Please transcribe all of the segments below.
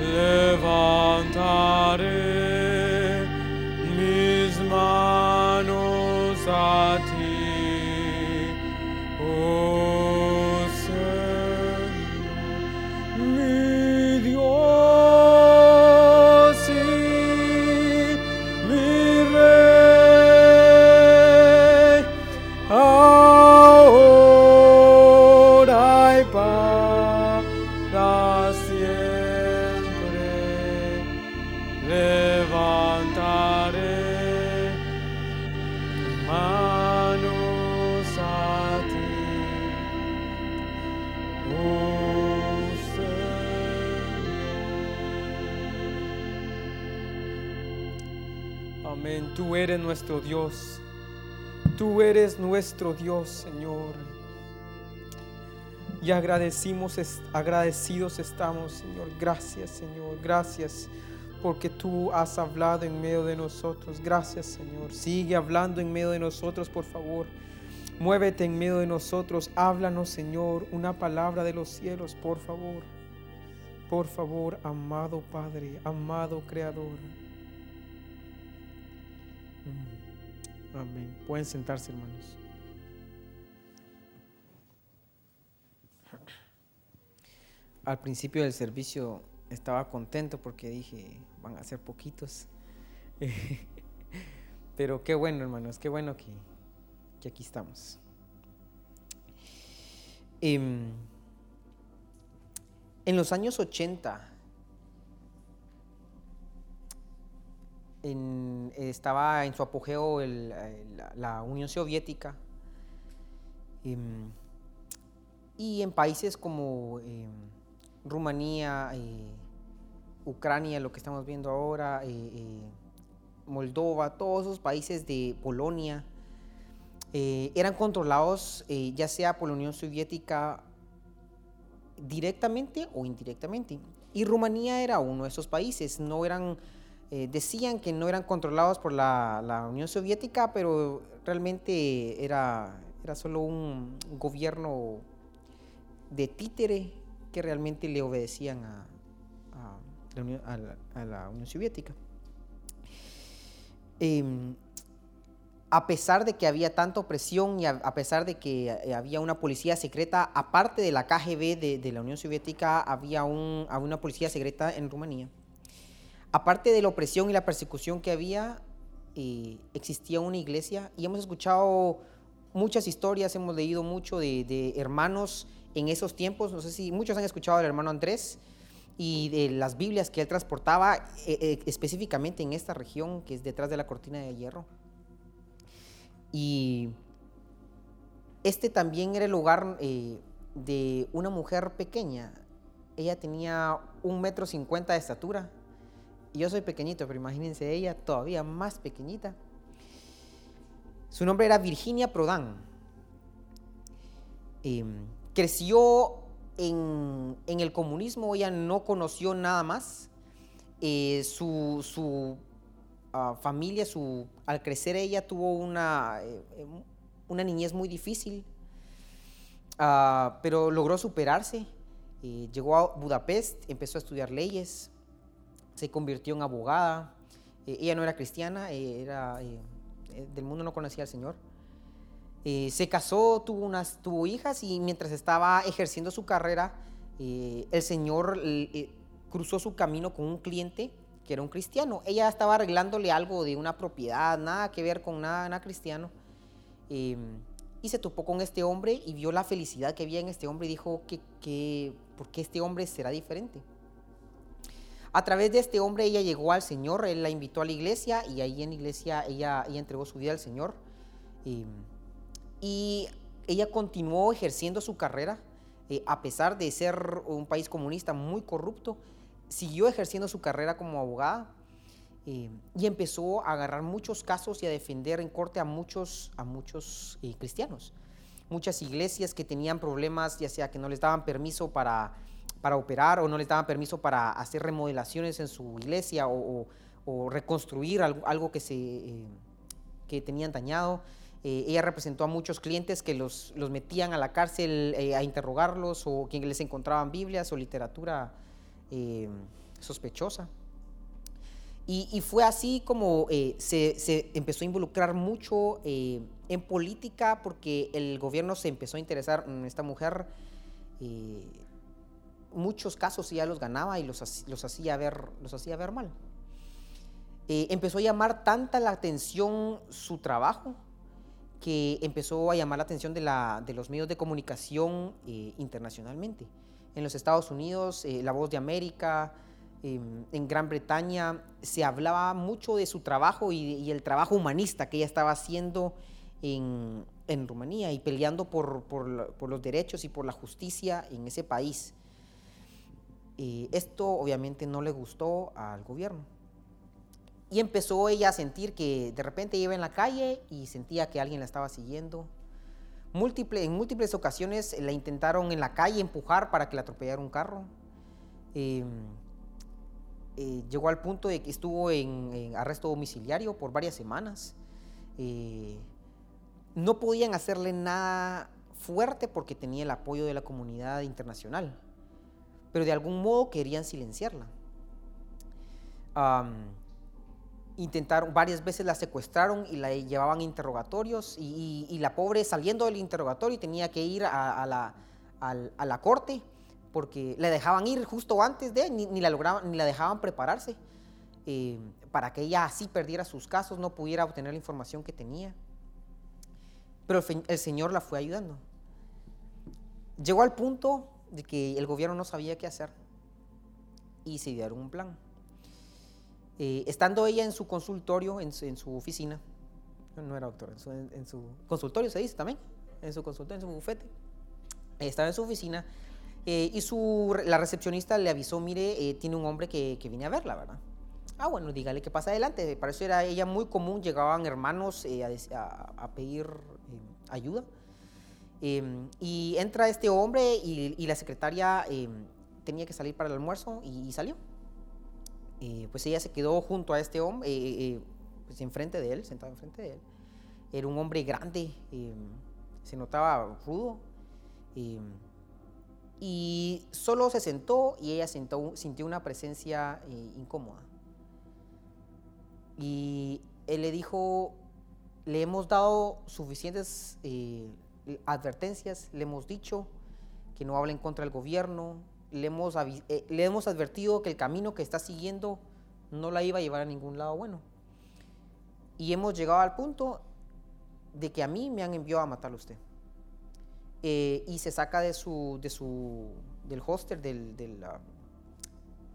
levantaré nuestro Dios, Señor. Y agradecimos, agradecidos estamos, Señor. Gracias, Señor. Gracias porque tú has hablado en medio de nosotros. Gracias, Señor. Sigue hablando en medio de nosotros, por favor. Muévete en medio de nosotros. Háblanos, Señor, una palabra de los cielos, por favor. Por favor, amado Padre, amado Creador. Amén. Pueden sentarse, hermanos. Al principio del servicio estaba contento porque dije, van a ser poquitos. Pero qué bueno, hermanos, qué bueno que, que aquí estamos. Em, en los años 80, en- estaba en su apogeo la Unión Soviética. em, y en países como em, Rumanía, eh, Ucrania, lo que estamos viendo ahora, eh, eh, Moldova, todos esos países de Polonia, eh, eran controlados eh, ya sea por la Unión Soviética directamente o indirectamente. Y Rumanía era uno de esos países, no eran, eh, decían que no eran controlados por la, la Unión Soviética, pero realmente era, era solo un gobierno de títere que realmente le obedecían a, la, Unión, Soviética. Em, a pesar de que había tanta opresión y a, pesar de que eh, había una policía secreta, aparte de la KGB de, la Unión Soviética, había, un, había una policía secreta en Rumanía. Aparte de la opresión y la persecución que había, eh, existía una iglesia y hemos escuchado muchas historias, hemos leído mucho de hermanos en esos tiempos. No sé si muchos han escuchado del hermano Andrés y de las Biblias que él transportaba eh, eh, específicamente en esta región que es detrás de la cortina de hierro. Y este también era el hogar eh, de una mujer pequeña. Ella tenía un metro cincuenta de estatura. Yo soy pequeñito, pero imagínense ella todavía más pequeñita. Su nombre era Virginia Prodan. Creció en, en el comunismo, ella no conoció nada más. Eh, su, su ah, familia, su, al crecer ella tuvo una, eh, eh, una niñez muy difícil, Ah, pero logró superarse. Llegó a Budapest, empezó a estudiar leyes, se convirtió en abogada. Ella no era cristiana, era, del mundo no conocía al Señor. Eh, se casó, tuvo, unas, tuvo hijas y mientras estaba ejerciendo su carrera, eh, el Señor eh, cruzó su camino con un cliente que era un cristiano. Ella estaba arreglándole algo de una propiedad, nada que ver con nada, nada cristiano. Eh, y se topó con este hombre y vio la felicidad que había en este hombre y dijo que, que ¿por qué este hombre será diferente? A través de este hombre ella llegó al Señor, él la invitó a la iglesia y ahí en la iglesia ella, ella entregó su vida al Señor. Eh, y ella continuó ejerciendo su carrera, eh, a pesar de ser un país comunista muy corrupto, siguió ejerciendo su carrera como abogada eh, y empezó a agarrar muchos casos y a defender en corte a muchos, a muchos eh, cristianos. Muchas iglesias que tenían problemas, ya sea que no les daban permiso para, para operar o no les daban permiso para hacer remodelaciones en su iglesia o, reconstruir algo, algo que, se, que tenían dañado. Eh, ella representó a muchos clientes que los, los metían a la cárcel eh, a interrogarlos o que les encontraban Biblias o literatura eh, sospechosa. Y, fue así como eh, se, empezó a involucrar mucho en política porque el gobierno se empezó a interesar en esta mujer. Muchos casos ya los ganaba y los, los, hacía, ver, los hacía ver mal. empezó a llamar tanta la atención su trabajo que empezó a llamar la atención de, la, de los medios de comunicación internacionalmente. En los Estados Unidos, La Voz de América, Em, en Gran Bretaña se hablaba mucho de su trabajo y, el trabajo humanista que ella estaba haciendo en, Rumanía y peleando por, los derechos y por la justicia en ese país. Eh, esto obviamente no le gustó al gobierno. Y empezó ella a sentir que de repente iba en la calle y sentía que alguien la estaba siguiendo. en múltiples ocasiones la intentaron en la calle empujar para que la atropellara un carro. Em, eh, llegó al punto de que estuvo en, arresto domiciliario por varias semanas. Eh, no podían hacerle nada fuerte porque tenía el apoyo de la comunidad internacional, pero de algún modo querían silenciarla. Intentaron, varias veces la secuestraron y la llevaban interrogatorios y, la pobre saliendo del interrogatorio tenía que ir a, la, la corte porque le dejaban ir justo antes de, ni, ni la lograban, ni la dejaban prepararse eh, para que ella así perdiera sus casos, no pudiera obtener la información que tenía. Pero el, Señor la fue ayudando. Llegó al punto de que el gobierno no sabía qué hacer y se dieron un plan. Eh, estando ella en su consultorio, en su, oficina, no era doctora, en su, consultorio se dice también, en su consultorio, en su bufete, estaba en su oficina eh, y su, la recepcionista le avisó, mire, eh, tiene un hombre que, que, viene a verla, ¿verdad? Ah, bueno, dígale que pasa adelante. Para eso era ella muy común, llegaban hermanos eh, a, pedir ayuda. Em, y entra este hombre y, la secretaria em, tenía que salir para el almuerzo y, salió. Pues ella se quedó junto a este hombre, pues enfrente de él, sentado enfrente de él. Era un hombre grande, se notaba rudo y solo se sentó y ella sintió una presencia eh, incómoda. Y él le dijo, le hemos dado suficientes eh, advertencias, le hemos dicho que no hable en contra del gobierno, le hemos, eh, le hemos advertido que el camino que está siguiendo no la iba a llevar a ningún lado bueno. Y hemos llegado al punto de que a mí me han enviado a matarlo a usted. Eh, y se saca de su, de su, del holster, del,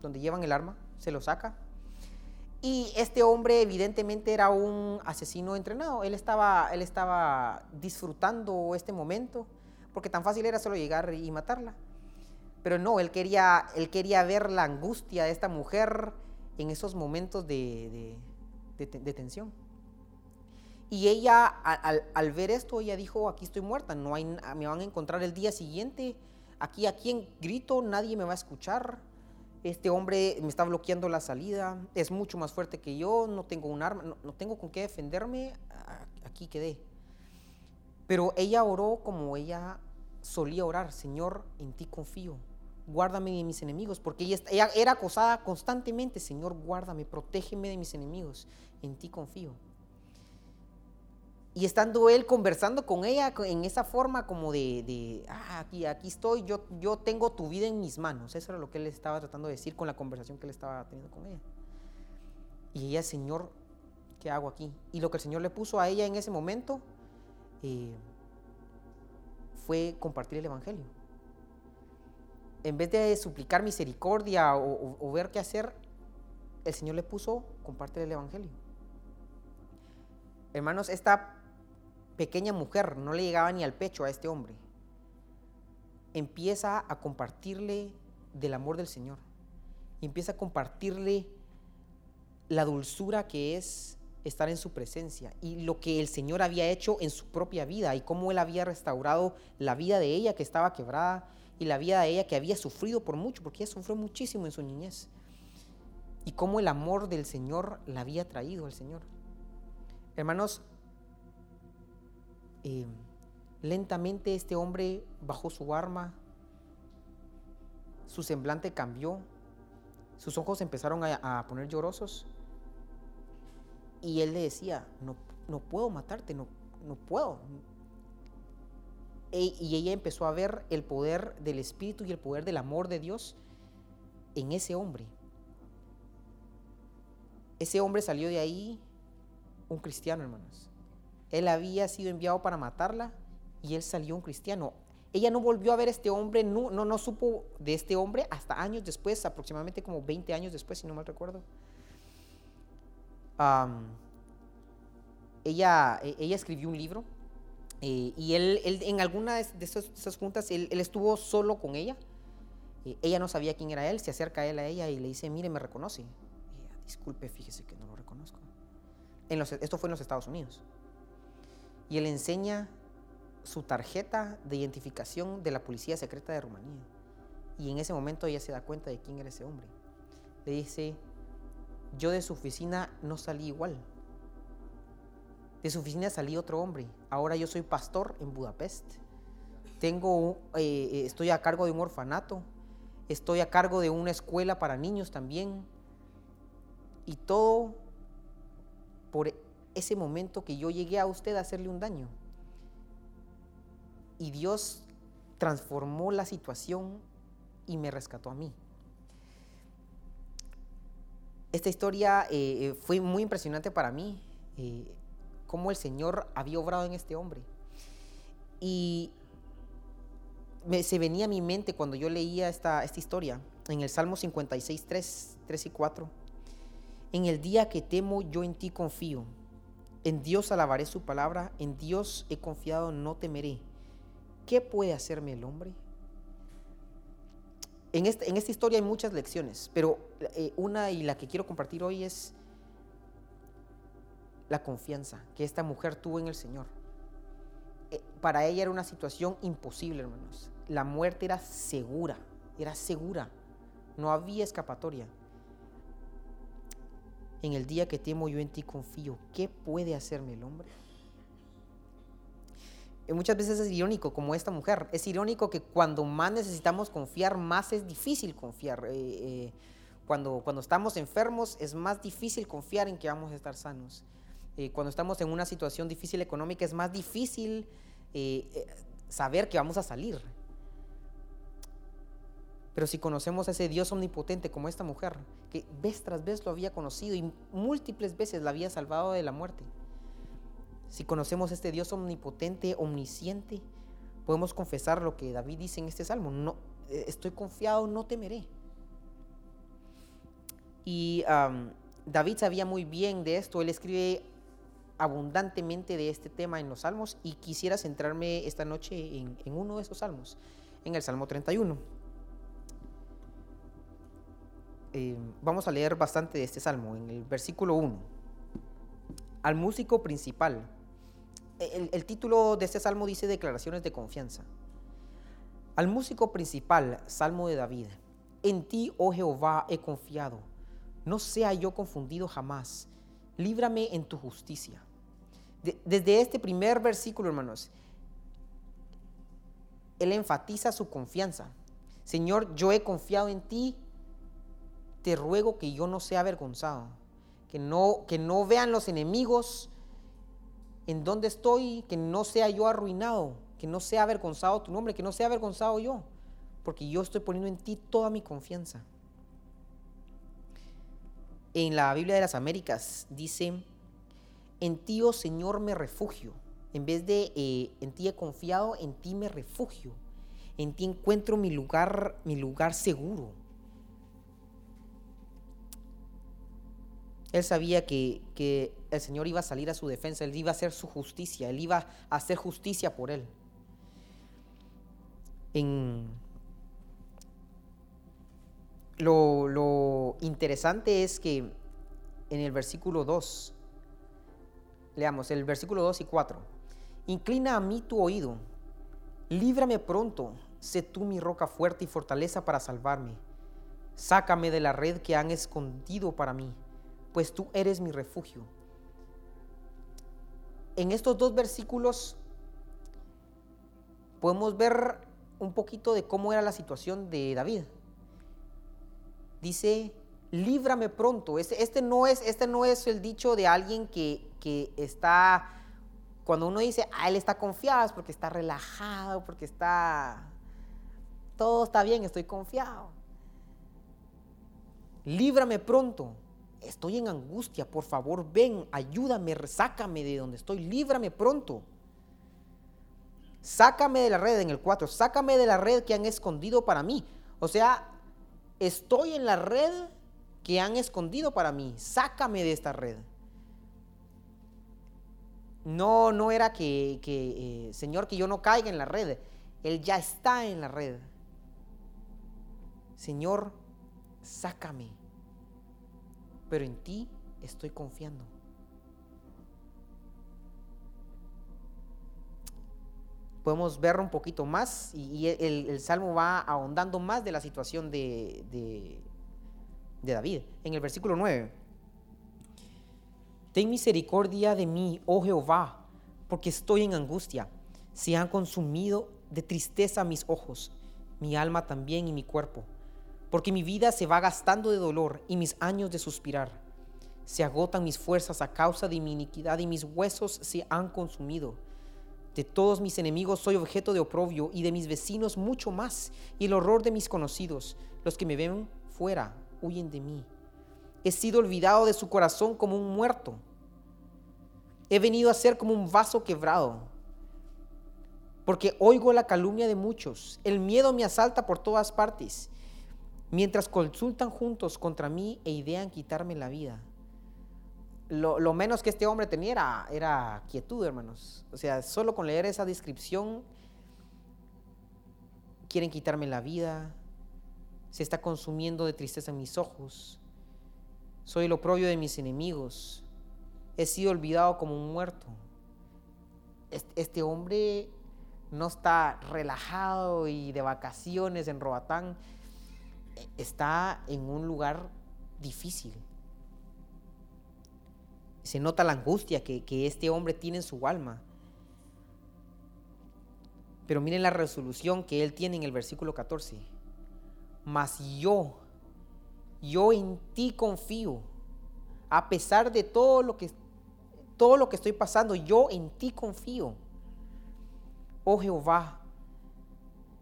donde llevan el arma, se lo saca. Y este hombre evidentemente era un asesino entrenado, él estaba, él estaba disfrutando este momento, porque tan fácil era solo llegar y matarla. Pero no, él quería, él quería ver la angustia de esta mujer en esos momentos de, de, tensión. Y ella, al, ver esto, ella dijo, aquí estoy muerta, no hay, me van a encontrar el día siguiente, aquí, aquí en grito, nadie me va a escuchar, este hombre me está bloqueando la salida, es mucho más fuerte que yo, no tengo un arma, no, tengo con qué defenderme, aquí quedé. Pero ella oró como ella solía orar, Señor, en ti confío, guárdame de mis enemigos, porque ella, era acosada constantemente, Señor, guárdame, protégeme de mis enemigos, en ti confío. Y estando él conversando con ella en esa forma como de, ah, aquí, aquí estoy, yo, yo tengo tu vida en mis manos. Eso era lo que él estaba tratando de decir con la conversación que él estaba teniendo con ella. Y ella, Señor, ¿qué hago aquí? Y lo que el Señor le puso a ella en ese momento eh, fue compartir el Evangelio. En vez de suplicar misericordia o, ver qué hacer, el Señor le puso compartir el Evangelio. Hermanos, esta pequeña mujer no le llegaba ni al pecho a este hombre. Empieza a compartirle del amor del Señor. Empieza a compartirle la dulzura que es estar en su presencia y lo que el Señor había hecho en su propia vida y cómo Él había restaurado la vida de ella que estaba quebrada y la vida de ella que había sufrido por mucho, porque ella sufrió muchísimo en su niñez. Y cómo el amor del Señor la había traído al Señor. Hermanos, eh, lentamente este hombre bajó su arma, su semblante cambió, sus ojos empezaron a, a poner llorosos y él le decía, no, no puedo matarte, no, no puedo. Y ella empezó a ver el poder del Espíritu y el poder del amor de Dios en ese hombre. Ese hombre salió de ahí un cristiano, hermanos. Él había sido enviado para matarla y él salió un cristiano. Ella no volvió a ver este hombre, no, no, no supo de este hombre hasta años después, aproximadamente como 20 años después, si no mal recuerdo ella, e, ella escribió un libro eh, y él, en alguna de esas, juntas, él, estuvo solo con ella. Eh, ella no sabía quién era él, se acerca él a ella y le dice, mire, me reconoce. Disculpe, fíjese que no lo reconozco. En esto fue en los Estados Unidos. Y él enseña su tarjeta de identificación de la Policía Secreta de Rumanía. Y en ese momento ella se da cuenta de quién era ese hombre. Le dice, yo de su oficina no salí igual. De su oficina salí otro hombre. Ahora yo soy pastor en Budapest. Tengo, eh, estoy a cargo de un orfanato. Estoy a cargo de una escuela para niños también. Y todo por ese momento que yo llegué a usted a hacerle un daño. Y Dios transformó la situación y me rescató a mí. Esta historia eh, eh, fue muy impresionante para mí, cómo el Señor había obrado en este hombre. Y se venía a mi mente cuando yo leía esta, esta historia, en el Salmo 56, 3, 3 y 4. En el día que temo, yo en ti confío. En Dios alabaré su palabra, en Dios he confiado, no temeré. ¿Qué puede hacerme el hombre? en, este, en esta historia hay muchas lecciones, pero eh, una y la que quiero compartir hoy es la confianza que esta mujer tuvo en el Señor. Eh, para ella era una situación imposible, hermanos. La muerte era segura, era segura. No había escapatoria. En el día que temo yo en ti confío. ¿Qué puede hacerme el hombre? muchas veces es irónico, como esta mujer. Es irónico que cuando más necesitamos confiar, más es difícil confiar. Eh, eh, cuando, cuando estamos enfermos, es más difícil confiar en que vamos a estar sanos. Eh, cuando estamos en una situación difícil económica, es más difícil saber que vamos a salir. Pero si conocemos a ese Dios omnipotente como esta mujer, que vez tras vez lo había conocido y múltiples veces la había salvado de la muerte, si conocemos este Dios omnipotente, omnisciente, podemos confesar lo que David dice en este salmo. No, eh, estoy confiado, no temeré. Y David sabía muy bien de esto. Él escribe abundantemente de este tema en los salmos y quisiera centrarme esta noche en, uno de esos salmos, en el Salmo 31. Eh, vamos a leer bastante de este salmo, en el versículo 1. Al músico principal el, título de este salmo dice declaraciones de confianza. Al músico principal, Salmo de David, en ti, oh Jehová, he confiado. No sea yo confundido jamás. Líbrame en tu justicia. Desde este primer versículo, hermanos, él enfatiza su confianza. Señor, yo he confiado en ti. Te ruego que yo no sea avergonzado. Que no, que no vean los enemigos en dónde estoy, que no sea yo arruinado, que no sea avergonzado tu nombre, que no sea avergonzado yo, porque yo estoy poniendo en ti toda mi confianza. En la Biblia de las Américas dice, en ti, oh Señor, me refugio. En vez de eh, en ti he confiado, en ti me refugio. En ti encuentro mi lugar, mi lugar seguro. Él sabía que, el Señor iba a salir a su defensa, Él iba a hacer su justicia, Él iba a hacer justicia por Él. lo, lo interesante es que en el versículo 2, leamos el versículo 2 y 4, inclina a mí tu oído, líbrame pronto, sé tú mi roca fuerte y fortaleza para salvarme, sácame de la red que han escondido para mí pues tú eres mi refugio. En estos dos versículos podemos ver un poquito de cómo era la situación de David. Dice líbrame pronto. Este, este, no, es, este no es el dicho de alguien que, que está, cuando uno dice, ah, él está confiado, es porque está relajado, porque está, todo está bien, estoy confiado. Líbrame pronto. Estoy en angustia, por favor, ven, ayúdame, sácame de donde estoy, líbrame pronto. Sácame de la red en el 4, sácame de la red que han escondido para mí. O sea, estoy en la red que han escondido para mí. Sácame de esta red. No, no era que, eh, Señor, que yo no caiga en la red. Él ya está en la red. Señor, sácame. Pero en ti estoy confiando. podemos verlo un poquito más y, el, Salmo va ahondando más de la situación de, David. En el versículo 9, Ten misericordia de mí, oh Jehová, porque estoy en angustia. Se han consumido de tristeza mis ojos, mi alma también y mi cuerpo, porque mi vida se va gastando de dolor y mis años de suspirar. Se agotan mis fuerzas a causa de mi iniquidad y mis huesos se han consumido. De todos mis enemigos soy objeto de oprobio y de mis vecinos mucho más, y el horror de mis conocidos, los que me ven fuera, huyen de mí. He sido olvidado de su corazón como un muerto. He venido a ser como un vaso quebrado, porque oigo la calumnia de muchos. El miedo me asalta por todas partes, mientras consultan juntos contra mí e idean quitarme la vida lo, menos que este hombre tenía era, quietud, hermanos. O sea, solo con leer esa descripción, quieren quitarme la vida, se está consumiendo de tristeza en mis ojos, soy el oprobio de mis enemigos, he sido olvidado como un muerto. Este, hombre no está relajado y de vacaciones en Roatán, está en un lugar difícil se nota la angustia que, este hombre tiene en su alma. Pero miren la resolución que él tiene en el versículo 14. Mas yo, yo en ti confío. A pesar de todo lo que todo lo que estoy pasando, yo en ti confío. Oh Jehová,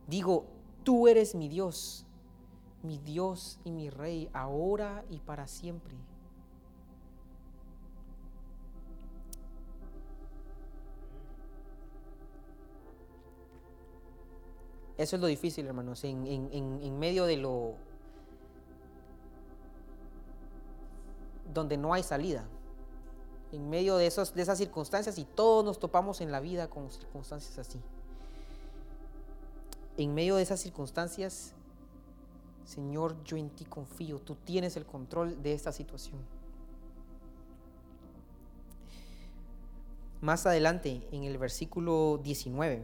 digo, tú eres mi Dios, mi Dios y mi Rey, ahora y para siempre. Eso es lo difícil, hermanos, en, medio de lo... donde no hay salida, en medio de, esas circunstancias y todos nos topamos en la vida con circunstancias así. En medio de esas circunstancias, Señor, yo en ti confío, tú tienes el control de esta situación. Más adelante, en el versículo 19,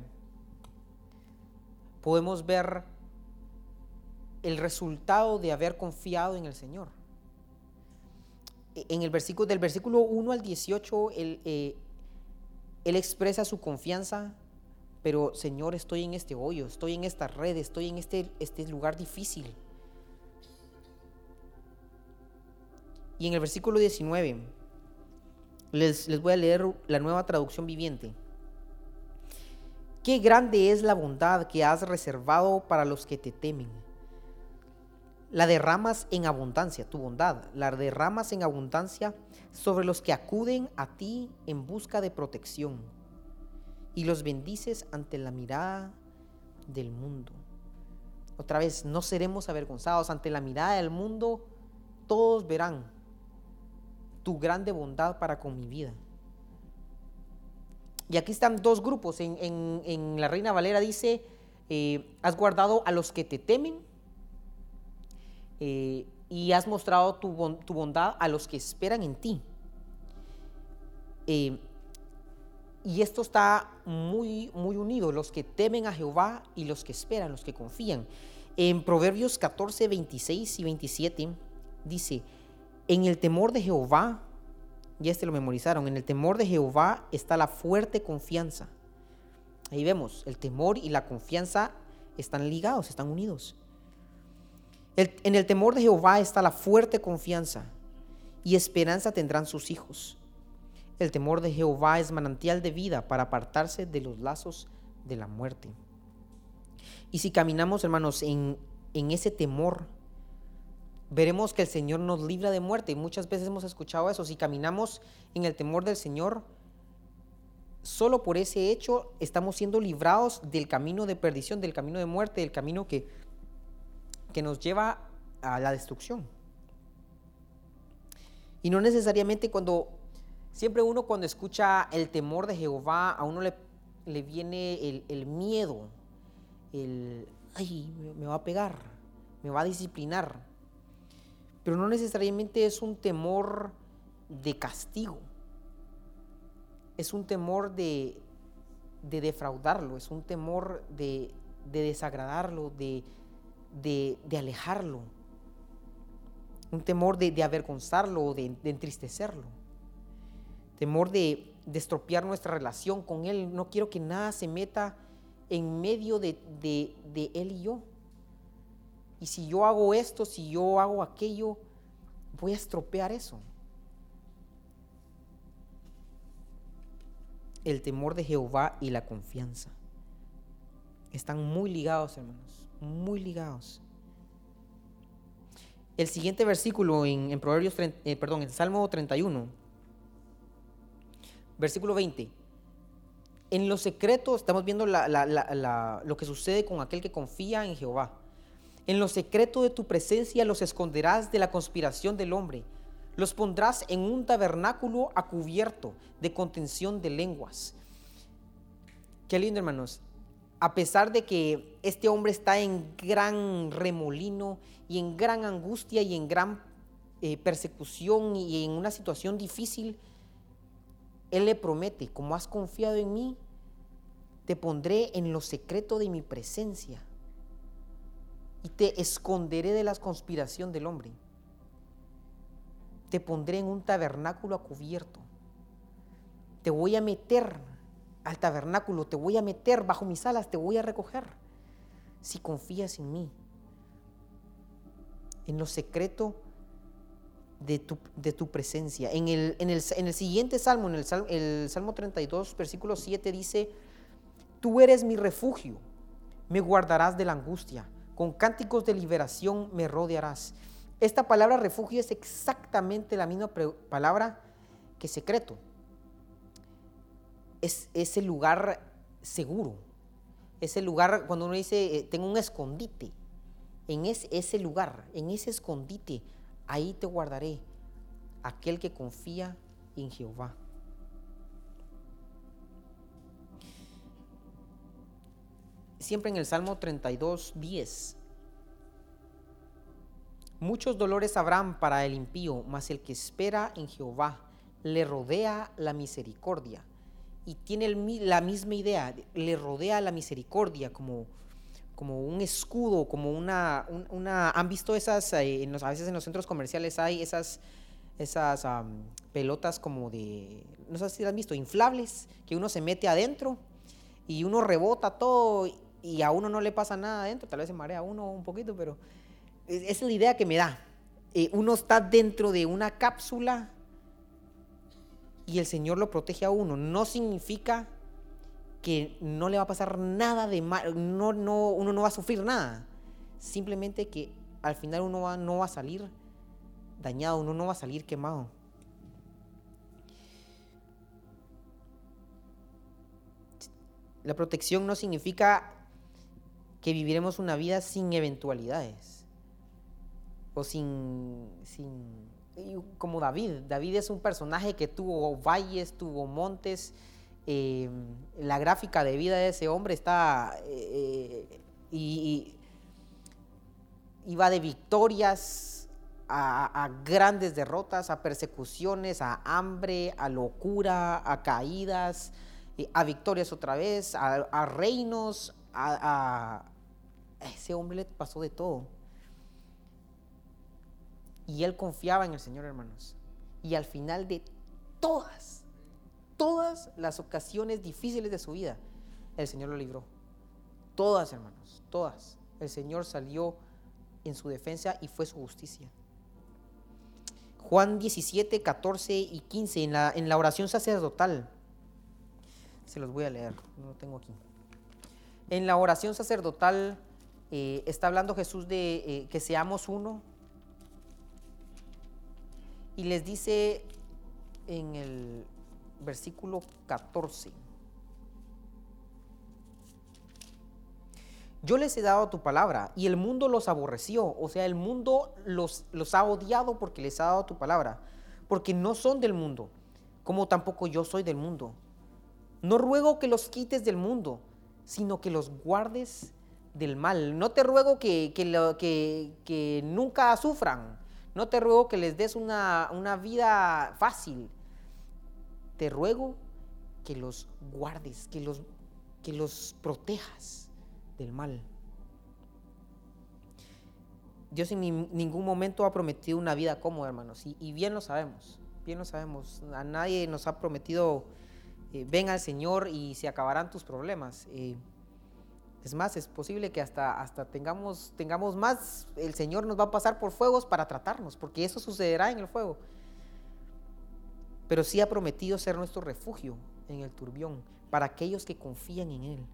podemos ver el resultado de haber confiado en el Señor. En el versículo, del versículo 1 al 18, él, eh, él expresa su confianza, pero Señor, estoy en este hoyo, estoy en esta red, estoy en este, este lugar difícil. Y en el versículo 19, les, les voy a leer la nueva traducción viviente. Qué grande es la bondad que has reservado para los que te temen. La derramas en abundancia, tu bondad, la derramas en abundancia sobre los que acuden a ti en busca de protección y los bendices ante la mirada del mundo. Otra vez, no seremos avergonzados ante la mirada del mundo, todos verán tu grande bondad para con mi vida. Y aquí están dos grupos. En, la Reina Valera dice, eh, has guardado a los que te temen eh, y has mostrado tu, bondad a los que esperan en ti. Eh, y esto está muy, muy unido, los que temen a Jehová y los que esperan, los que confían. En Proverbios 14, 26 y 27 dice, en el temor de Jehová y este lo memorizaron, en el temor de Jehová está la fuerte confianza. Ahí vemos, el temor y la confianza están ligados, están unidos. en el temor de Jehová está la fuerte confianza y esperanza tendrán sus hijos. El temor de Jehová es manantial de vida para apartarse de los lazos de la muerte. Y si caminamos, hermanos, en, en ese temor, veremos que el Señor nos libra de muerte. Y muchas veces hemos escuchado eso. Si caminamos en el temor del Señor, solo por ese hecho estamos siendo librados del camino de perdición, del camino de muerte, del camino que que nos lleva a la destrucción. Y no necesariamente cuando, siempre uno cuando escucha el temor de Jehová, a uno le, le viene el, miedo, el, ay, me va a pegar, me va a disciplinar. Pero no necesariamente es un temor de castigo, es un temor de, de defraudarlo, es un temor de, de desagradarlo, de, de, alejarlo, un temor de, avergonzarlo, de, de entristecerlo, temor de, de estropear nuestra relación con Él. No quiero que nada se meta en medio de, Él y yo. Y si yo hago esto, si yo hago aquello, voy a estropear eso. El temor de Jehová y la confianza están muy ligados, hermanos muy ligados. El siguiente versículo en, Proverbios, eh, perdón, en Salmo 31, versículo 20. En lo secreto estamos viendo lo que sucede con aquel que confía en Jehová. En lo secreto de tu presencia los esconderás de la conspiración del hombre. Los pondrás en un tabernáculo a cubierto de contención de lenguas. Qué lindo, hermanos a pesar de que este hombre está en gran remolino y en gran angustia y en gran eh, persecución y en una situación difícil, Él le promete, como has confiado en mí, te pondré en lo secreto de mi presencia y te esconderé de la conspiración del hombre. Te pondré en un tabernáculo a cubierto. Te voy a meter al tabernáculo, te voy a meter bajo mis alas, te voy a recoger, si confías en mí. En lo secreto de tu, de tu presencia. En el, en, el, en el, siguiente salmo, en el, el Salmo 32, versículo 7, dice, tú eres mi refugio, me guardarás de la angustia, con cánticos de liberación me rodearás. Esta palabra refugio es exactamente la misma palabra que secreto es ese lugar seguro. Ese lugar, cuando uno dice, eh, tengo un escondite, en ese lugar, en ese escondite, ahí te guardaré, aquel que confía en Jehová. Siempre en el Salmo 32, 10. Muchos dolores habrán para el impío, mas el que espera en Jehová le rodea la misericordia y tiene la misma idea, le rodea la misericordia como, como un escudo, como una, ¿han visto esas, eh, a veces en los centros comerciales hay esas, esas pelotas como de, no sé si las han visto, inflables, que uno se mete adentro y uno rebota todo y a uno no le pasa nada adentro, tal vez se marea uno un poquito, pero es la idea que me da. Eh, uno está dentro de una cápsula y el Señor lo protege a uno, no significa que no le va a pasar nada de mal, no, no, uno no va a sufrir nada. Simplemente que al final uno va, no va a salir dañado, uno no va a salir quemado. La protección no significa que viviremos una vida sin eventualidades o sin, sin como David. David es un personaje que tuvo valles, tuvo montes. Eh, la gráfica de vida de ese hombre está eh, y, va de victorias a, grandes derrotas, a persecuciones, a hambre, a locura, a caídas, eh, a victorias otra vez, a, reinos, a, ese hombre le pasó de todo. Y él confiaba en el Señor, hermanos. Y al final de todas, todas las ocasiones difíciles de su vida, el Señor lo libró. Todas, hermanos, todas. El Señor salió en su defensa y fue su justicia. Juan 17, 14 y 15, en la, en la oración sacerdotal. Se los voy a leer, no lo tengo aquí. En la oración sacerdotal eh, está hablando Jesús de eh, que seamos uno. Y les dice en el versículo 14. Yo les he dado tu palabra y el mundo los aborreció. O sea, el mundo los, los ha odiado porque les ha dado tu palabra. Porque no son del mundo, como tampoco yo soy del mundo. No ruego que los quites del mundo, sino que los guardes del mal. No te ruego que, que, nunca sufran. No te ruego que les des una, una vida fácil. Te ruego que los guardes, que los, que los protejas del mal. Dios en ningún momento ha prometido una vida cómoda, hermanos, y, bien lo sabemos, bien lo sabemos. A nadie nos ha prometido, eh, ven al Señor y se acabarán tus problemas. Eh, es más, es posible que hasta, hasta tengamos, tengamos más, el Señor nos va a pasar por fuegos para tratarnos, porque eso sucederá en el fuego. Pero sí ha prometido ser nuestro refugio en el turbión para aquellos que confían en Él.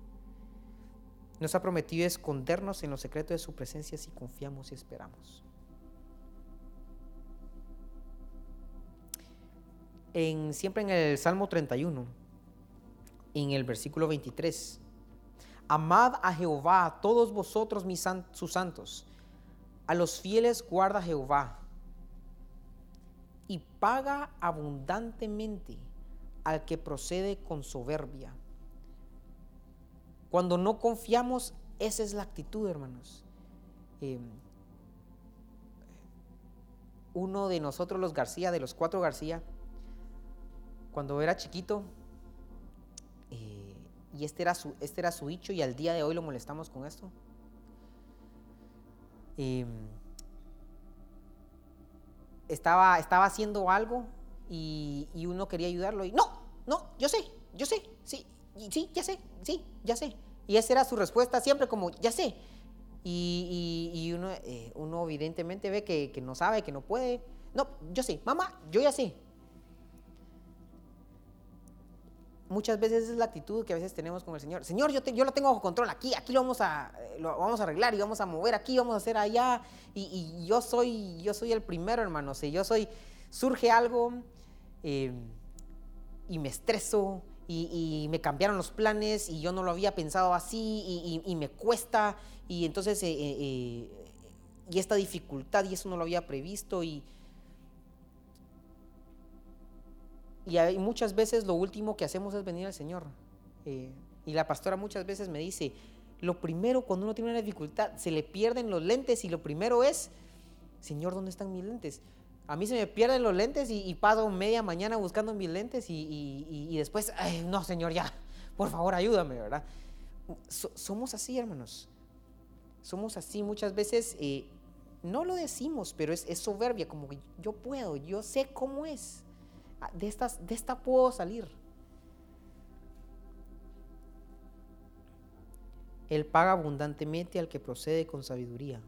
Nos ha prometido escondernos en los secretos de su presencia si confiamos y esperamos. En, siempre en el Salmo 31, en el versículo 23, Amad a Jehová, a todos vosotros mis sus santos, a los fieles guarda Jehová, y paga abundantemente al que procede con soberbia. Cuando no confiamos, esa es la actitud, hermanos. Em, uno de nosotros, los García, de los cuatro García, cuando era chiquito, y este era, su, este era su y al día de hoy lo molestamos con esto. Em, estaba, estaba haciendo algo y, y, uno quería ayudarlo y no, no, yo sé, yo sé, sí, sí, ya sé, sí, ya sé. Y esa era su respuesta siempre como, ya sé. Y, uno, eh, uno, evidentemente ve que, no sabe, que no puede. No, yo sé, mamá, yo ya sé. Muchas veces es la actitud que a veces tenemos con el Señor. Señor, yo, yo lo tengo bajo control aquí, aquí lo vamos, a, lo vamos a arreglar y vamos a mover aquí, vamos a hacer allá. Y, yo, soy, yo soy el primero, hermano. Si yo soy, surge algo eh, y me estreso y, me cambiaron los planes y yo no lo había pensado así y, me cuesta y entonces eh, eh, eh, y esta dificultad y eso no lo había previsto y, y muchas veces lo último que hacemos es venir al Señor y la pastora muchas veces me dice lo primero cuando uno tiene una dificultad se le pierden los lentes y lo primero es Señor ¿dónde están mis lentes? A mí se me pierden los lentes y, paso media mañana buscando mis lentes y, después, ay, no, Señor, ya, por favor, ayúdame, ¿verdad? somos así, hermanos. Somos así muchas veces, eh, no lo decimos, pero es, soberbia, como yo puedo, yo sé cómo es. Ah, de, estas, de esta puedo salir. Él paga abundantemente al que procede con sabiduría.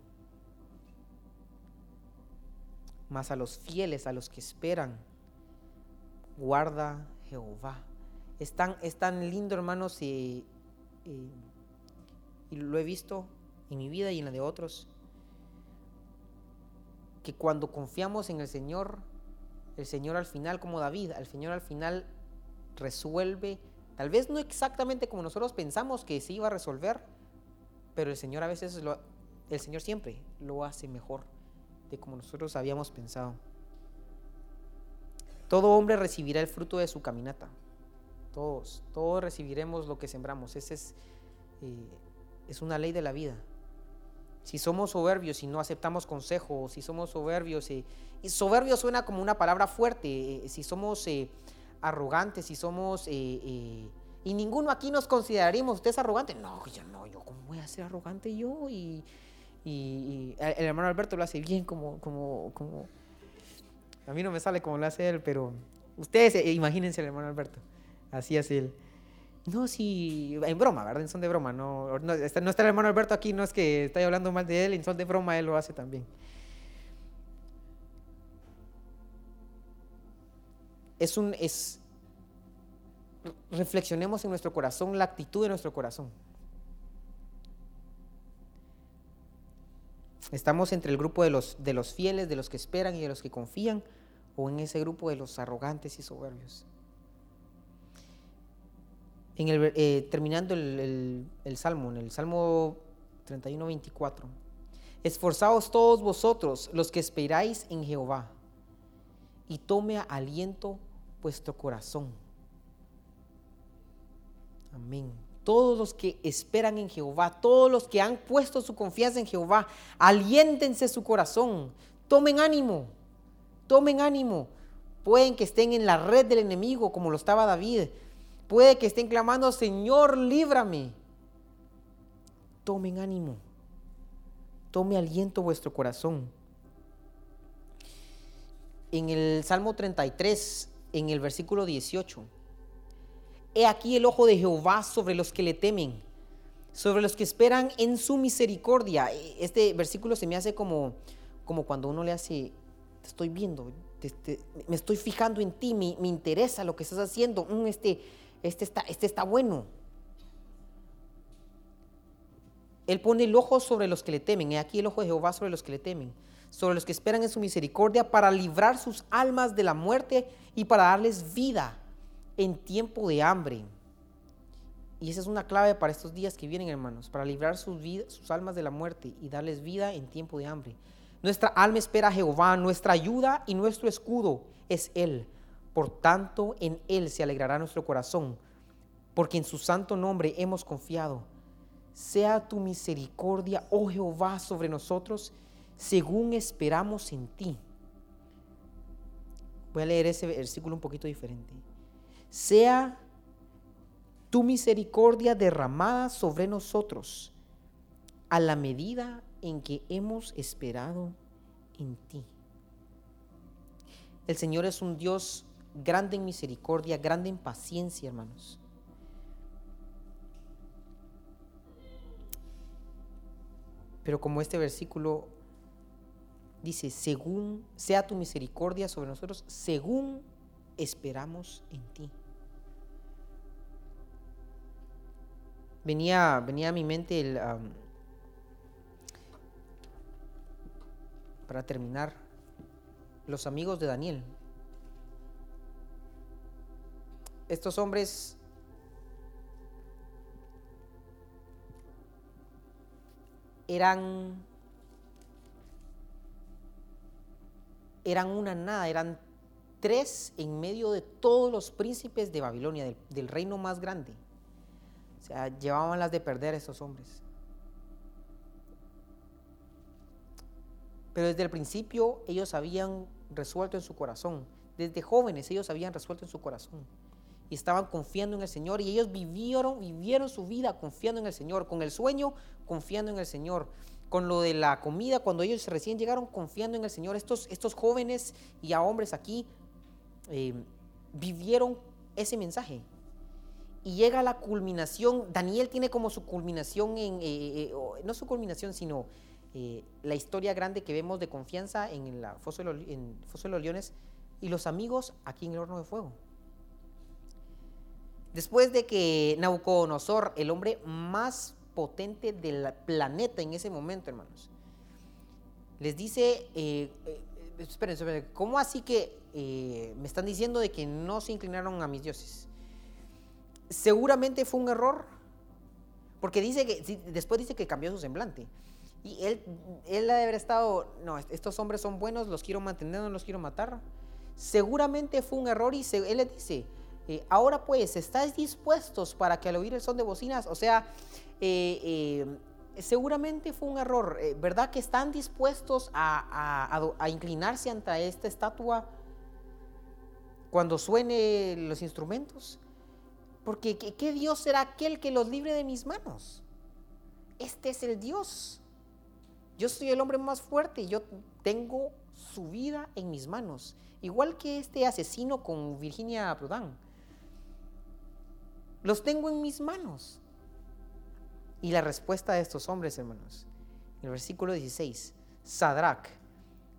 mas a los fieles, a los que esperan, guarda Jehová. Es tan, lindo, hermanos, y, lo he visto en mi vida y en la de otros, que cuando confiamos en el Señor, el Señor al final, como David, el Señor al final resuelve, tal vez no exactamente como nosotros pensamos que se iba a resolver, pero el Señor a veces, lo, el Señor siempre lo hace mejor como nosotros habíamos pensado. Todo hombre recibirá el fruto de su caminata. Todos, todos recibiremos lo que sembramos. Esa es, eh, es una ley de la vida. Si somos soberbios y no aceptamos consejo, si somos soberbios, eh, y soberbio suena como una palabra fuerte, eh, si somos arrogantes, si somos, y ninguno aquí nos consideraríamos, usted es arrogante, no, yo no, yo cómo voy a ser arrogante yo, y, el hermano Alberto lo hace bien como, como, como... A mí no me sale como lo hace él, pero ustedes eh, imagínense el hermano Alberto. Así hace él. No, sí, en broma, ¿verdad? En son de broma. No, no, está, el hermano Alberto aquí, no es que estoy hablando mal de él, en son de broma él lo hace también. Es un, es, reflexionemos en nuestro corazón, la actitud de nuestro corazón. Estamos entre el grupo de los, de los fieles, de los que esperan y de los que confían, o en ese grupo de los arrogantes y soberbios. Eh, terminando el, el, Salmo, en el Salmo 31, 24. Esforzaos todos vosotros, los que esperáis en Jehová, y tome aliento vuestro corazón. Amén. Todos los que esperan en Jehová, todos los que han puesto su confianza en Jehová, aliéntense su corazón, tomen ánimo, tomen ánimo. Pueden que estén en la red del enemigo como lo estaba David, Puede que estén clamando, Señor, líbrame. Tomen ánimo. Tome aliento vuestro corazón. En el Salmo 33, en el versículo 18. He aquí el ojo de Jehová sobre los que le temen, sobre los que esperan en su misericordia. Este versículo se me hace como, como cuando uno le hace, te estoy viendo, me estoy fijando en ti, me, me interesa lo que estás haciendo. Mm, este, este está, este está bueno. Él pone el ojo sobre los que le temen. He aquí el ojo de Jehová sobre los que le temen, sobre los que esperan en su misericordia para librar sus almas de la muerte y para darles vida en tiempo de hambre. Y esa es una clave para estos días que vienen, hermanos, para librar sus, sus almas de la muerte y darles vida en tiempo de hambre. Nuestra alma espera a Jehová, nuestra ayuda y nuestro escudo es Él. Por tanto, en Él se alegrará nuestro corazón, porque en su santo nombre hemos confiado. Sea tu misericordia, oh Jehová, sobre nosotros, según esperamos en ti. Voy a leer ese versículo un poquito diferente. Sea tu misericordia derramada sobre nosotros a la medida en que hemos esperado en ti. El Señor es un Dios grande en misericordia, grande en paciencia, hermanos. Pero como este versículo dice, según sea tu misericordia sobre nosotros, según esperamos en ti. Venía, venía a mi mente el, para terminar, los amigos de Daniel. Estos hombres eran eran una nada, eran tres en medio de todos los príncipes de Babilonia, del, reino más grande. O sea, llevaban las de perder estos hombres. Pero desde el principio ellos habían resuelto en su corazón, desde jóvenes ellos habían resuelto en su corazón y estaban confiando en el Señor y ellos vivieron, vivieron su vida confiando en el Señor, con el sueño confiando en el Señor, con lo de la comida cuando ellos recién llegaron confiando en el Señor. Estos, estos jóvenes y a hombres aquí eh, vivieron ese mensaje. Y llega la culminación, Daniel tiene como su culminación en, eh, eh, no su culminación, sino la historia grande que vemos de confianza en, la foso en Foso de los Leones y los amigos aquí en el horno de fuego. Después de que Nabucodonosor, el hombre más potente del planeta en ese momento, hermanos, les dice, eh, eh esperen, ¿cómo así que eh, me están diciendo de que no se inclinaron a mis dioses? Seguramente fue un error, porque dice que, después dice que cambió su semblante. Y él, él ha de haber estado, no, estos hombres son buenos, los quiero mantener, no los quiero matar. Seguramente fue un error y él le dice, eh, ahora pues, ¿estáis dispuestos para que al oír el son de bocinas? O sea, eh, eh, seguramente fue un error, ¿verdad? Que están dispuestos a, inclinarse ante esta estatua cuando suene los instrumentos. Porque ¿qué, Dios será aquel que los libre de mis manos? Este es el Dios. Yo soy el hombre más fuerte, yo tengo su vida en mis manos. Igual que este asesino con Virginia Prodan. Los tengo en mis manos. Y la respuesta de estos hombres, hermanos, en el versículo 16, Sadrach,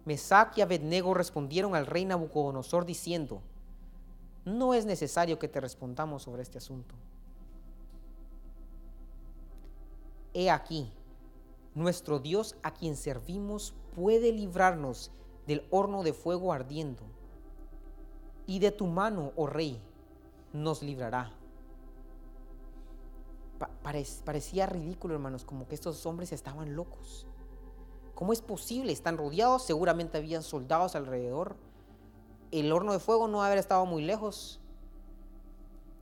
Mesach y Abednego respondieron al rey Nabucodonosor diciendo, no es necesario que te respondamos sobre este asunto. He aquí, nuestro Dios a quien servimos puede librarnos del horno de fuego ardiendo, y de tu mano, oh rey, nos librará parecía ridículo, hermanos, como que estos hombres estaban locos. ¿Cómo es posible? Están rodeados, seguramente habían soldados alrededor. El horno de fuego no haber estado muy lejos.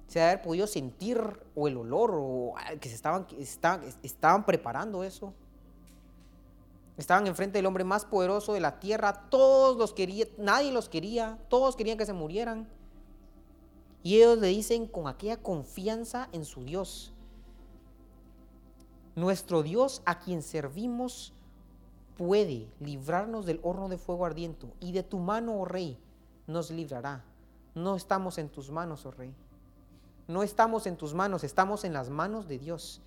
Se debe haber podido sentir o el olor o que se estaban, estaban, estaban preparando eso. Estaban enfrente del hombre más poderoso de la tierra. Todos los querían, nadie los quería. Todos querían que se murieran. Y ellos le dicen con aquella confianza en su Dios. Nuestro Dios a quien servimos puede librarnos del horno de fuego ardiente y de tu mano, oh rey, nos librará. No estamos en tus manos, oh rey. No estamos en tus manos, estamos en las manos de Dios.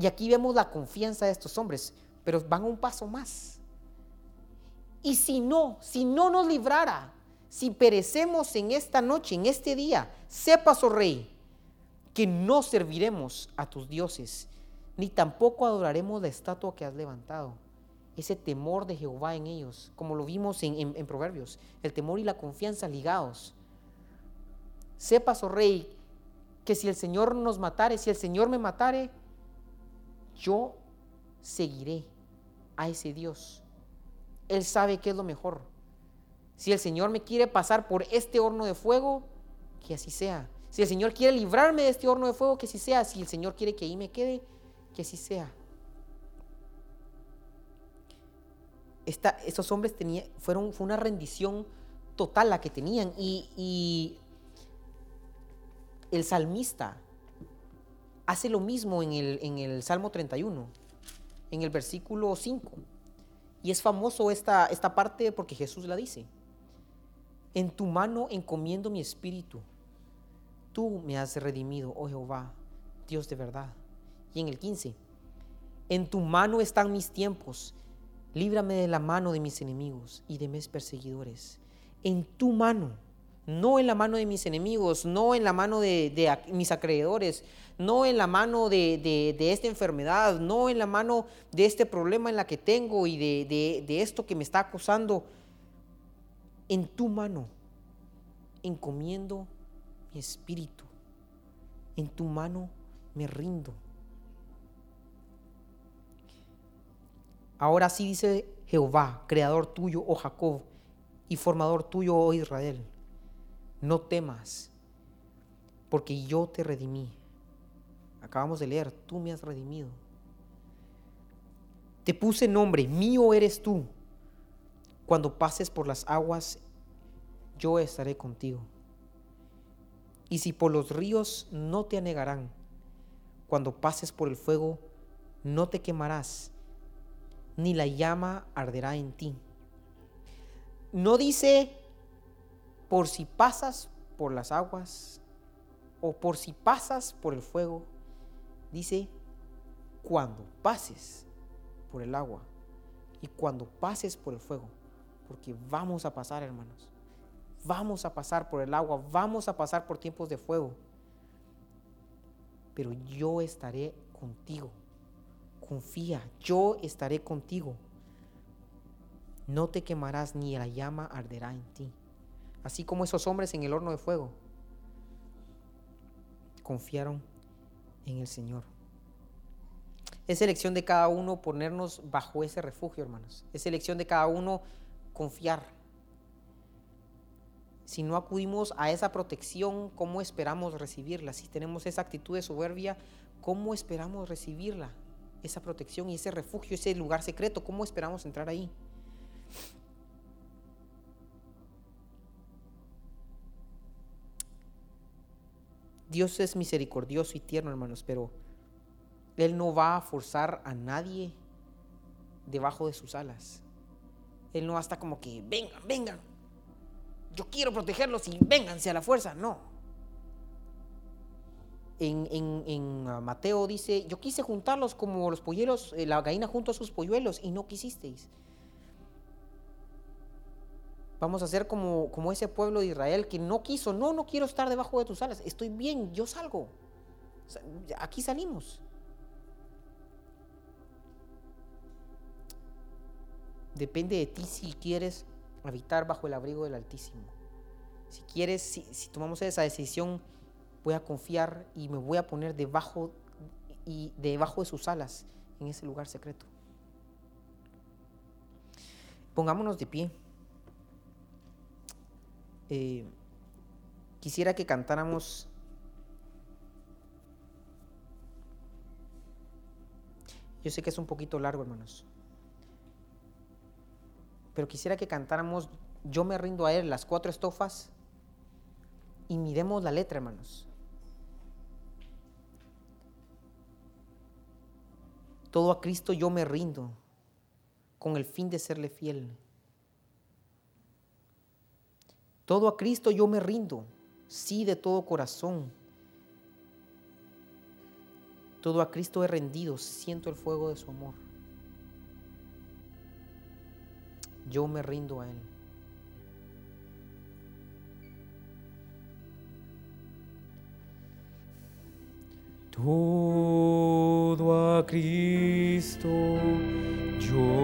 Y aquí vemos la confianza de estos hombres, pero van un paso más. Y si no, si no nos librara, si perecemos en esta noche, en este día, sepas, oh rey, que no serviremos a tus dioses ni tampoco adoraremos la estatua que has levantado. Ese temor de Jehová en ellos, como lo vimos en, Proverbios, el temor y la confianza ligados. Sepas, oh rey, que si el Señor nos matare, si el Señor me matare, yo seguiré a ese Dios. Él sabe qué es lo mejor. Si el Señor me quiere pasar por este horno de fuego, que así sea. Si el Señor quiere librarme de este horno de fuego, que así sea. Si el Señor quiere que ahí me quede, que así sea. Esta, estos hombres tenían, fueron, fue una rendición total la que tenían. Y, y el salmista hace lo mismo en el, en el Salmo 31, en el versículo 5. Y es famoso esta, esta parte porque Jesús la dice. En tu mano encomiendo mi espíritu. Tú me has redimido, oh Jehová, Dios de verdad. Y en el 15, en tu mano están mis tiempos, líbrame de la mano de mis enemigos y de mis perseguidores. En tu mano, no en la mano de mis enemigos, no en la mano de, mis acreedores, no en la mano de, esta enfermedad, no en la mano de este problema en la que tengo y de esto que me está acusando. En tu mano encomiendo mi espíritu. En tu mano me rindo. Ahora sí dice Jehová, creador tuyo, oh Jacob, y formador tuyo, oh Israel, no temas, porque yo te redimí. Acabamos de leer, tú me has redimido. Te puse nombre, mío eres tú. Cuando pases por las aguas, yo estaré contigo. Y si por los ríos no te anegarán, cuando pases por el fuego, no te quemarás ni la llama arderá en ti. No dice por si pasas por las aguas o por si pasas por el fuego. Dice cuando pases por el agua y cuando pases por el fuego. Porque vamos a pasar, hermanos. Vamos a pasar por el agua, vamos a pasar por tiempos de fuego. Pero yo estaré contigo confía, yo estaré contigo. No te quemarás ni la llama arderá en ti. Así como esos hombres en el horno de fuego confiaron en el Señor. Es elección de cada uno ponernos bajo ese refugio, hermanos. Es elección de cada uno confiar. Si no acudimos a esa protección, ¿cómo esperamos recibirla? Si tenemos esa actitud de soberbia, ¿cómo esperamos recibirla? Esa protección y ese refugio, ese lugar secreto. ¿Cómo esperamos entrar ahí? Dios es misericordioso y tierno, hermanos, pero Él no va a forzar a nadie debajo de sus alas. Él no hasta como que, vengan, vengan, yo quiero protegerlos y vénganse a la fuerza. No. En, ah, Mateo dice, yo quise juntarlos como los polluelos, eh, la gallina junto a sus polluelos y no quisisteis. Vamos a ser como, como ese pueblo de Israel que no quiso, no, no quiero estar debajo de tus alas, estoy bien, yo salgo. Sa- Aquí salimos. Depende de ti si quieres habitar bajo el abrigo del Altísimo. Si quieres, si tomamos esa decisión, voy a confiar y me voy a poner debajo y debajo de sus alas en ese lugar secreto. Pongámonos de pie. Eh, quisiera que cantáramos. Yo sé que es un poquito largo, hermanos. Pero quisiera que cantáramos Yo me rindo a Él, las cuatro estofas. Y miremos la letra, hermanos. Todo a Cristo yo me rindo, con el fin de serle fiel. Todo a Cristo yo me rindo, sí de todo corazón. Todo a Cristo he rendido, siento el fuego de su amor. Yo me rindo a Él. Todo a Cristo yo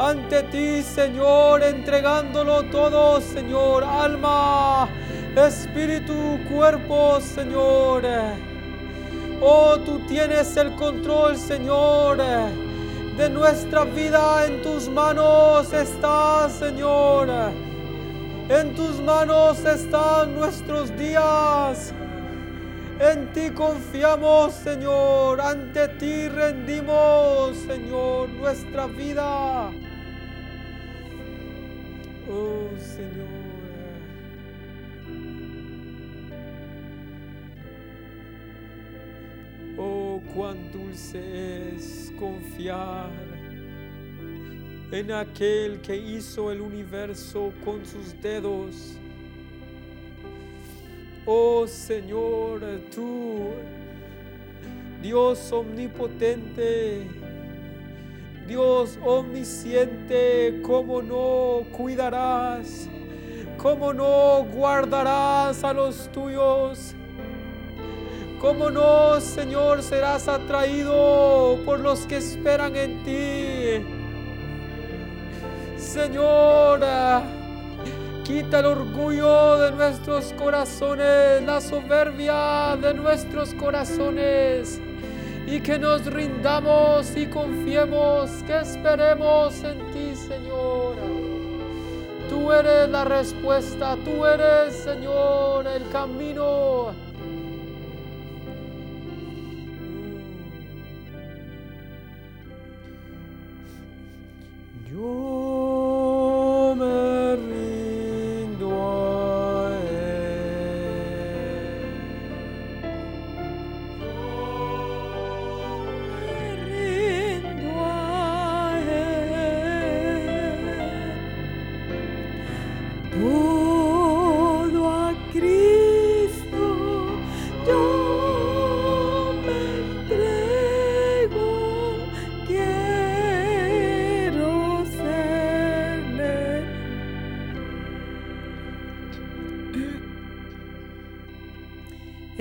ante ti, Señor, entregándolo todo, Señor, alma, espíritu, cuerpo, Señor. Oh, tú tienes el control, Señor, de nuestra vida. En tus manos está, Señor. En tus manos están nuestros días. En ti confiamos, Señor. Ante ti rendimos, Señor, nuestra vida. Oh, Señor. Oh, cuán dulce es confiar en aquel que hizo el universo con sus dedos. Oh Señor, tú, Dios omnipotente, Dios omnisciente, ¿cómo no cuidarás? ¿Cómo no guardarás a los tuyos? ¿Cómo no, Señor, serás atraído por los que esperan en ti? Señor, quita el orgullo de nuestros corazones, la soberbia de nuestros corazones y que nos rindamos y confiemos, que esperemos en ti, Señor. Tú eres la respuesta, tú eres, Señor, el camino. Yo me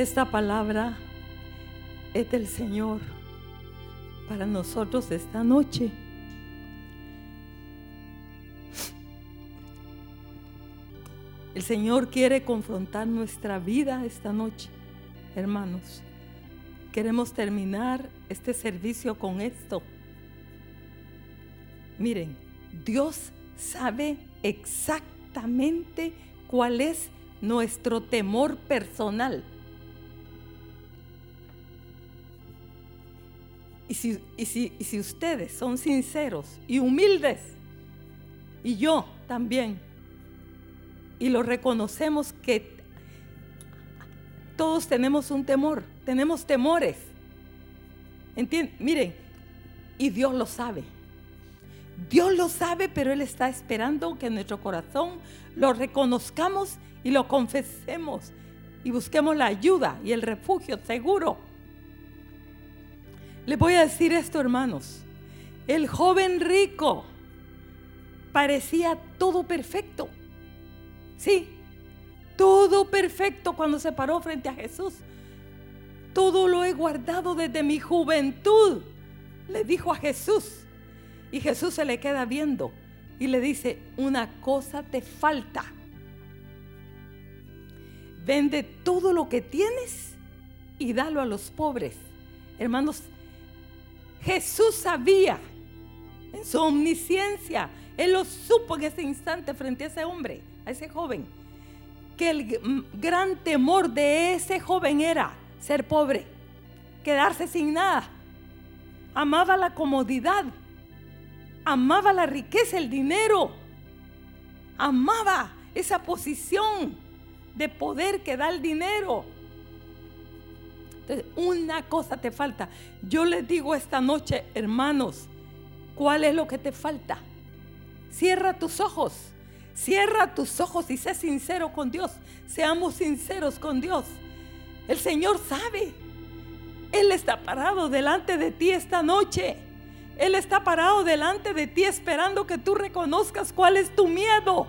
Esta palabra es del Señor para nosotros esta noche. El Señor quiere confrontar nuestra vida esta noche, hermanos. Queremos terminar este servicio con esto. Miren, Dios sabe exactamente cuál es nuestro temor personal. Y si, y si- y si ustedes son sinceros y humildes, y yo también, y lo reconocemos que todos tenemos un temor, tenemos temores. Entien- Miren, y Dios lo sabe. Dios lo sabe, pero Él está esperando que en nuestro corazón lo reconozcamos y lo confesemos y busquemos la ayuda y el refugio seguro. Les voy a decir esto, hermanos. El joven rico parecía todo perfecto. Sí, todo perfecto cuando se paró frente a Jesús. Todo lo he guardado desde mi juventud, le dijo a Jesús. Y Jesús se le queda viendo y le dice, una cosa te falta. Vende todo lo que tienes y dalo a los pobres. Hermanos, Jesús sabía en su omnisciencia, él lo supo en ese instante frente a ese hombre, a ese joven, que el gran temor de ese joven era ser pobre, quedarse sin nada. Amaba la comodidad, amaba la riqueza, el dinero, amaba esa posición de poder que da el dinero. Una cosa te falta. Yo les digo esta noche, hermanos, ¿cuál es lo que te falta? Cierra tus ojos. Cierra tus ojos y sé sincero con Dios. Seamos sinceros con Dios. El Señor sabe. Él está parado delante de ti esta noche. Él está parado delante de ti esperando que tú reconozcas cuál es tu miedo.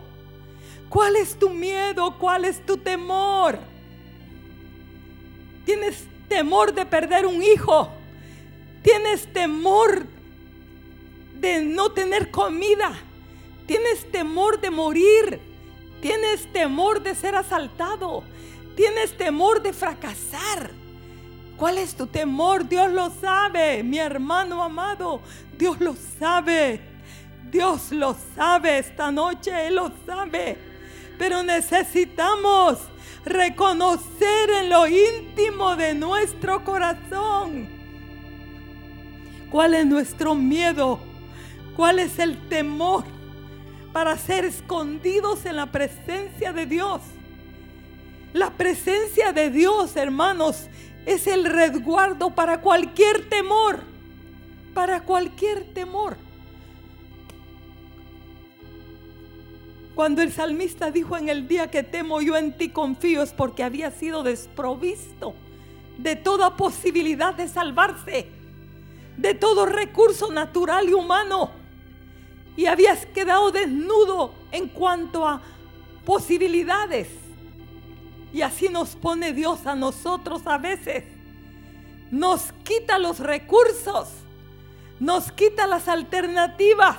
¿Cuál es tu miedo? ¿Cuál es tu temor? Tienes temor de perder un hijo. Tienes temor de no tener comida. Tienes temor de morir. Tienes temor de ser asaltado. Tienes temor de fracasar. ¿Cuál es tu temor? Dios lo sabe, mi hermano amado. Dios lo sabe. Dios lo sabe esta noche, Él lo sabe. Pero necesitamos reconocer en lo íntimo de nuestro corazón cuál es nuestro miedo, cuál es el temor para ser escondidos en la presencia de Dios. La presencia de Dios, hermanos, es el resguardo para cualquier temor, para cualquier temor. Cuando el salmista dijo en el día que temo yo en ti confío es porque había sido desprovisto de toda posibilidad de salvarse, de todo recurso natural y humano. Y habías quedado desnudo en cuanto a posibilidades. Y así nos pone Dios a nosotros a veces. Nos quita los recursos, nos quita las alternativas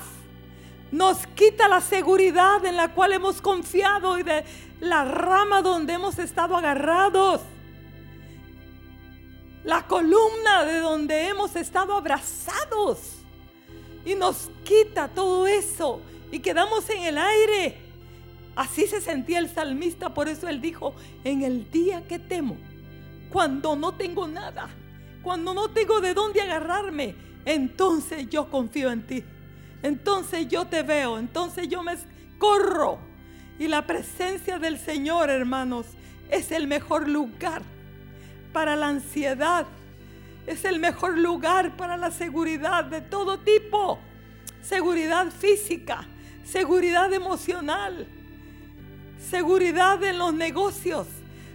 nos quita la seguridad en la cual hemos confiado y de la rama donde hemos estado agarrados. La columna de donde hemos estado abrazados. Y nos quita todo eso y quedamos en el aire. Así se sentía el salmista, por eso él dijo, en el día que temo, cuando no tengo nada, cuando no tengo de dónde agarrarme, entonces yo confío en ti entonces yo te veo, entonces yo me corro. Y la presencia del Señor, hermanos, es el mejor lugar para la ansiedad. Es el mejor lugar para la seguridad de todo tipo. Seguridad física, seguridad emocional, seguridad en los negocios,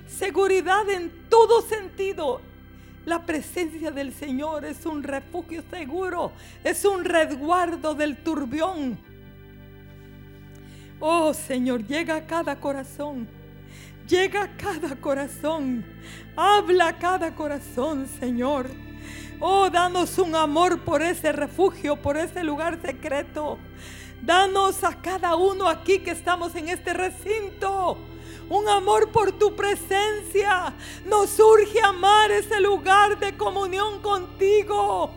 seguridad en todo sentido la presencia del Señor es un refugio seguro, es un resguardo del turbión. Oh Señor, llega a cada corazón, llega a cada corazón, habla a cada corazón, Señor. Oh, danos un amor por ese refugio, por ese lugar secreto. Danos a cada uno aquí que estamos en este recinto un amor por tu presencia. Nos urge amar ese lugar de comunión contigo.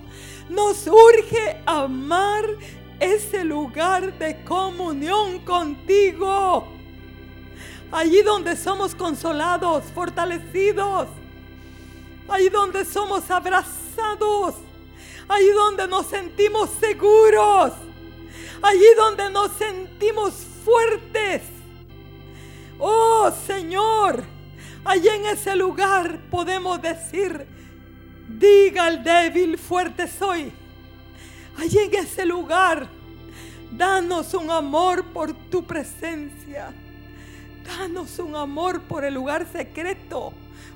Nos urge amar ese lugar de comunión contigo. Allí donde somos consolados, fortalecidos. Allí donde somos abrazados. Allí donde nos sentimos seguros. Allí donde nos sentimos fuertes Oh Señor, allí en ese lugar podemos decir, diga al débil, fuerte soy. Allí en ese lugar, danos un amor por tu presencia. Danos un amor por el lugar secreto,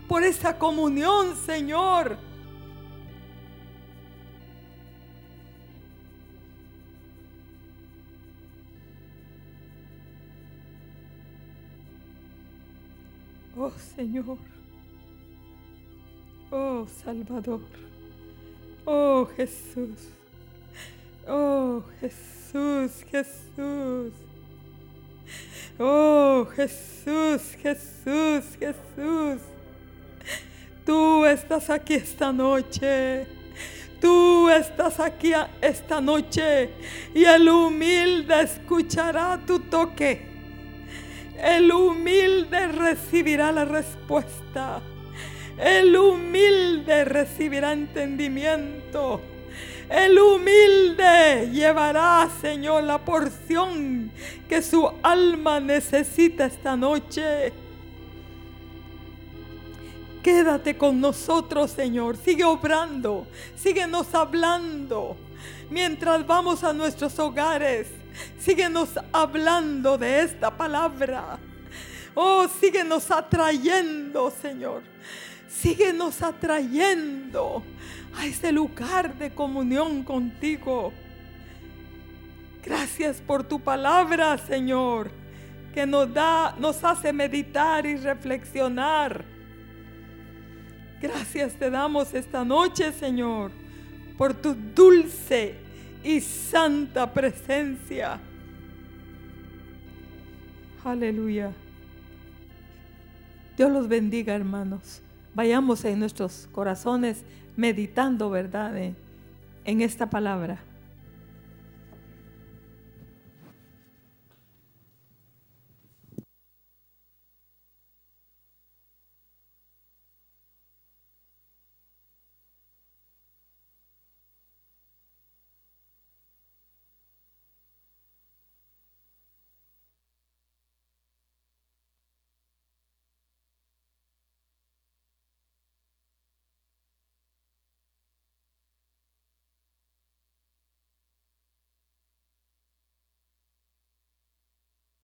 por esa comunión, Señor. Oh Señor. Oh Salvador. Oh Jesús. Oh Jesús, Jesús. Oh Jesús, Jesús, Jesús. Tú estás aquí esta noche. Tú estás aquí esta noche y el humilde escuchará tu toque. El humilde recibirá la respuesta. El humilde recibirá entendimiento. El humilde llevará, Señor, la porción que su alma necesita esta noche. Quédate con nosotros, Señor. Sigue obrando. Síguenos hablando. Mientras vamos a nuestros hogares, síguenos hablando de esta palabra. Oh, síguenos atrayendo, Señor. Síguenos atrayendo a ese lugar de comunión contigo. Gracias por tu palabra, Señor, que nos da, nos hace meditar y reflexionar Gracias te damos esta noche, Señor, por tu dulce y santa presencia. Aleluya. Dios los bendiga, hermanos. Vayamos en nuestros corazones meditando, ¿verdad? En esta palabra.